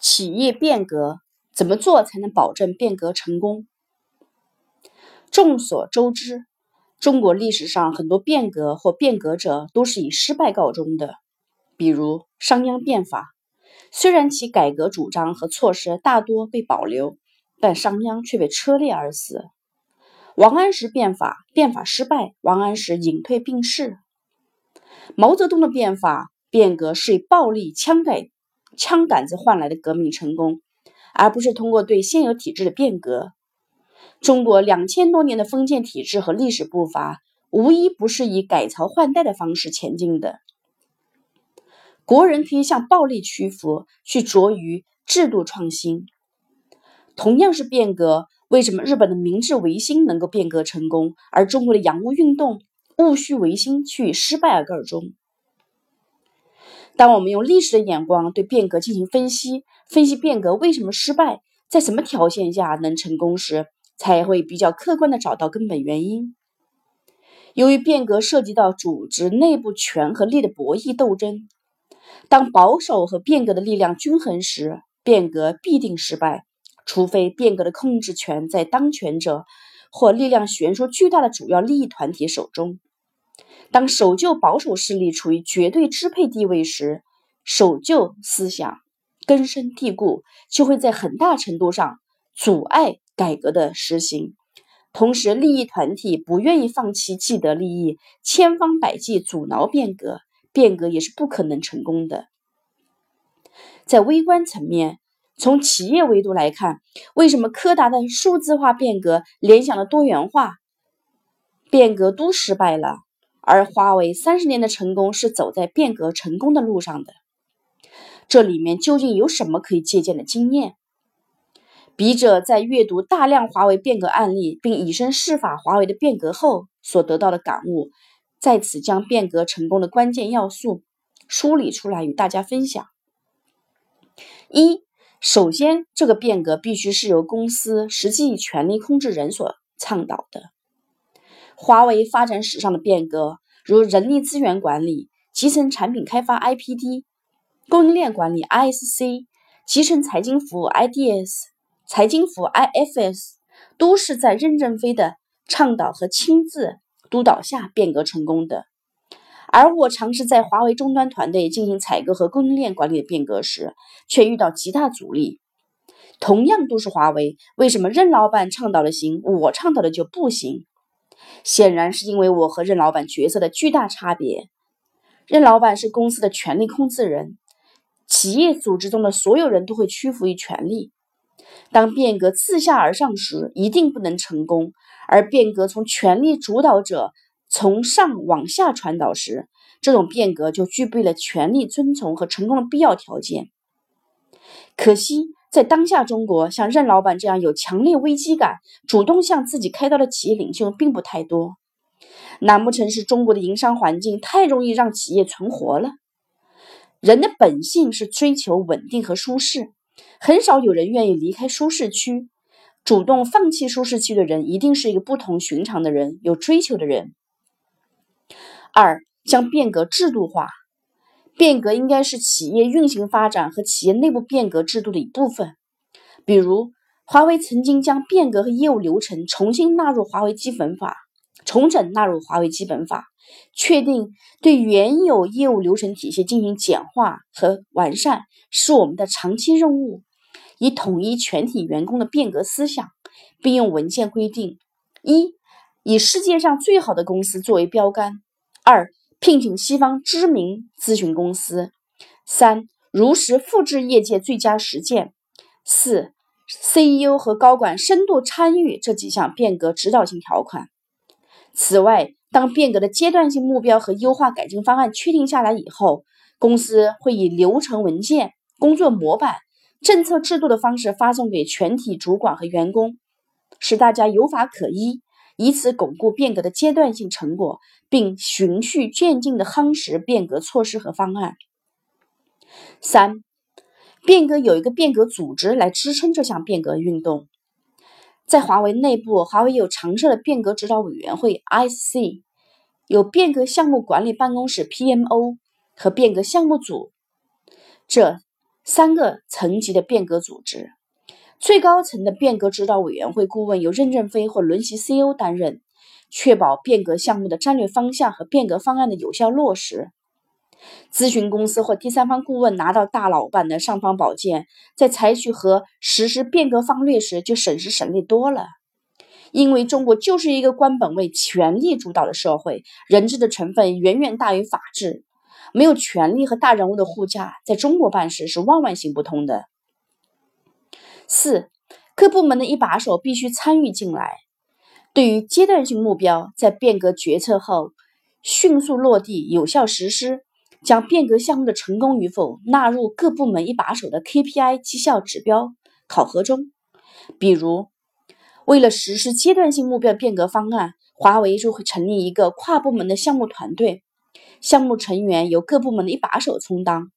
企业变革怎么做才能保证变革成功？众所周知，中国历史上很多变革或变革者都是以失败告终的。比如商鞅变法，虽然其改革主张和措施大多被保留，但商鞅却被车裂而死。王安石变法，变法失败，王安石隐退病逝。毛泽东的变法变革是以暴力枪改。枪杆子换来的革命成功，而不是通过对现有体制的变革。中国两千多年的封建体制和历史步伐，无一不是以改朝换代的方式前进的。国人可以向暴力屈服，去着于制度创新。同样是变革，为什么日本的明治维新能够变革成功，而中国的洋务运动、戊戌维新却以失败而告终？当我们用历史的眼光对变革进行分析，分析变革为什么失败，在什么条件下能成功时，才会比较客观的找到根本原因。由于变革涉及到组织内部权和力的博弈斗争，当保守和变革的力量均衡时，变革必定失败，除非变革的控制权在当权者或力量悬殊巨大的主要利益团体手中。当守旧保守势力处于绝对支配地位时，守旧思想根深蒂固，就会在很大程度上阻碍改革的实行。同时，利益团体不愿意放弃既得利益，千方百计阻挠变革，变革也是不可能成功的。在微观层面，从企业维度来看，为什么柯达的数字化变革、联想的多元化变革都失败了？而华为三十年的成功是走在变革成功的路上的，这里面究竟有什么可以借鉴的经验？笔者在阅读大量华为变革案例，并以身试法华为的变革后所得到的感悟，在此将变革成功的关键要素梳理出来与大家分享。一，首先，这个变革必须是由公司实际权力控制人所倡导的。华为发展史上的变革，如人力资源管理、集成产品开发 （IPD）、供应链管理 （ISC）、集成财经服务 （IDS）、财经服务 （IFS），都是在任正非的倡导和亲自督导下变革成功的。而我尝试在华为终端团队进行采购和供应链管理的变革时，却遇到极大阻力。同样都是华为，为什么任老板倡导的行，我倡导的就不行？显然是因为我和任老板角色的巨大差别。任老板是公司的权力控制人，企业组织中的所有人都会屈服于权力。当变革自下而上时，一定不能成功；而变革从权力主导者从上往下传导时，这种变革就具备了权力遵从和成功的必要条件。可惜。在当下中国，像任老板这样有强烈危机感、主动向自己开刀的企业领袖并不太多。难不成是中国的营商环境太容易让企业存活了？人的本性是追求稳定和舒适，很少有人愿意离开舒适区。主动放弃舒适区的人，一定是一个不同寻常的人，有追求的人。二，将变革制度化。变革应该是企业运行发展和企业内部变革制度的一部分。比如，华为曾经将变革和业务流程重新纳入华为基本法，重整纳入华为基本法，确定对原有业务流程体系进行简化和完善，是我们的长期任务。以统一全体员工的变革思想，并用文件规定：一、以世界上最好的公司作为标杆；二、聘请西方知名咨询公司，三如实复制业界最佳实践，四 CEO 和高管深度参与这几项变革指导性条款。此外，当变革的阶段性目标和优化改进方案确定下来以后，公司会以流程文件、工作模板、政策制度的方式发送给全体主管和员工，使大家有法可依。以此巩固变革的阶段性成果，并循序渐进的夯实变革措施和方案。三、变革有一个变革组织来支撑这项变革运动。在华为内部，华为有常设的变革指导委员会 （IC），有变革项目管理办公室 （PMO） 和变革项目组。这三个层级的变革组织，最高层的变革指导委员会顾问由任正非或轮席 CEO 担任，确保变革项目的战略方向和变革方案的有效落实。咨询公司或第三方顾问拿到大老板的尚方宝剑，在采取和实施变革方略时就省时省力多了。因为中国就是一个官本位、权力主导的社会，人治的成分远远大于法治。没有权力和大人物的护驾，在中国办事是万万行不通的。四，各部门的一把手必须参与进来。对于阶段性目标，在变革决策后迅速落地、有效实施。将变革项目的成功与否纳入各部门一把手的 KPI 绩效指标考核中。比如，为了实施阶段性目标变革方案，华为就会成立一个跨部门的项目团队，项目成员由各部门的一把手充当。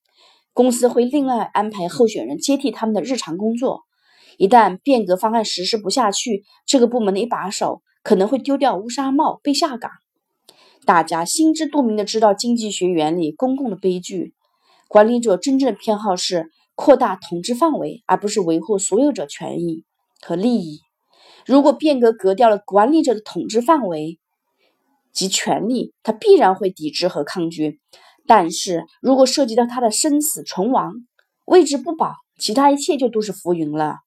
公司会另外安排候选人接替他们的日常工作。一旦变革方案实施不下去，这个部门的一把手可能会丢掉乌纱帽，被下岗。大家心知肚明的知道经济学原理，公共的悲剧。管理者真正的偏好是扩大统治范围，而不是维护所有者权益和利益。如果变革革掉了管理者的统治范围及权利，他必然会抵制和抗拒。但是如果涉及到他的生死存亡，位置不保，其他一切就都是浮云了。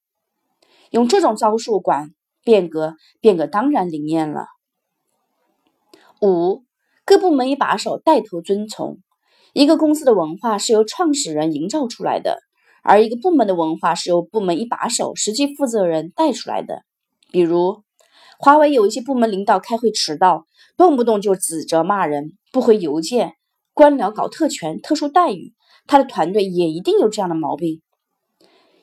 用这种招数管变革，变革当然灵验了。五。各部门一把手带头遵从。一个公司的文化是由创始人营造出来的，而一个部门的文化是由部门一把手、实际负责人带出来的。比如，华为有一些部门领导开会迟到，动不动就指责骂人、不回邮件，官僚搞特权、特殊待遇，他的团队也一定有这样的毛病。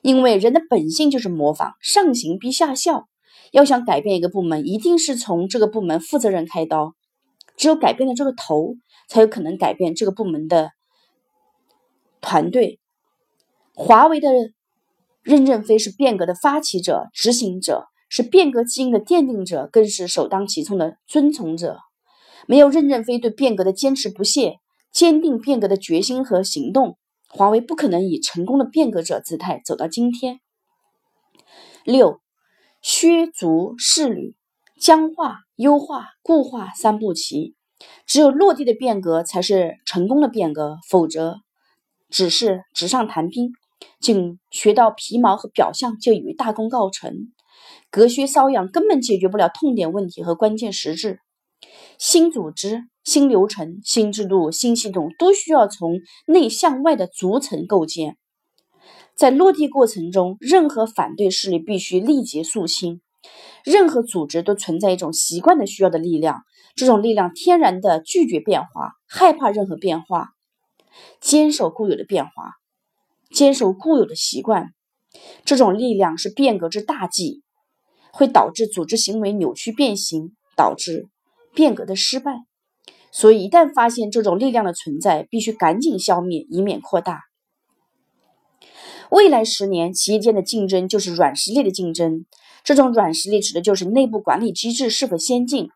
因为人的本性就是模仿，上行必下效。要想改变一个部门，一定是从这个部门负责人开刀。只有改变了这个头，才有可能改变这个部门的团队。华为的任正非是变革的发起者、执行者，是变革基因的奠定者，更是首当其冲的遵从者。没有任正非对变革的坚持不懈、坚定变革的决心和行动，华为不可能以成功的变革者姿态走到今天。六，削足适履。僵化、优化、固化三步棋，只有落地的变革才是成功的变革，否则只是纸上谈兵，仅学到皮毛和表象就以为大功告成，隔靴搔痒根本解决不了痛点问题和关键实质。新组织、新流程、新制度、新系统都需要从内向外的逐层构建，在落地过程中，任何反对势力必须立即肃清。任何组织都存在一种习惯的需要的力量，这种力量天然的拒绝变化，害怕任何变化，坚守固有的变化，坚守固有的习惯。这种力量是变革之大忌，会导致组织行为扭曲变形，导致变革的失败。所以，一旦发现这种力量的存在，必须赶紧消灭，以免扩大。未来十年，企业间的竞争就是软实力的竞争。这种软实力指的就是内部管理机制是否先进，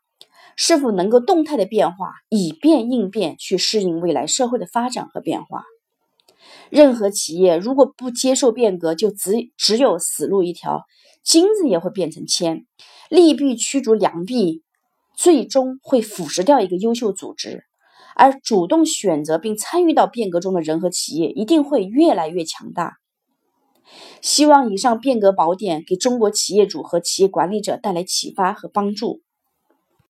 是否能够动态的变化，以变应变，去适应未来社会的发展和变化。任何企业如果不接受变革，就只只有死路一条，金子也会变成铅。利弊驱逐良币，最终会腐蚀掉一个优秀组织。而主动选择并参与到变革中的人和企业，一定会越来越强大。希望以上变革宝典给中国企业主和企业管理者带来启发和帮助。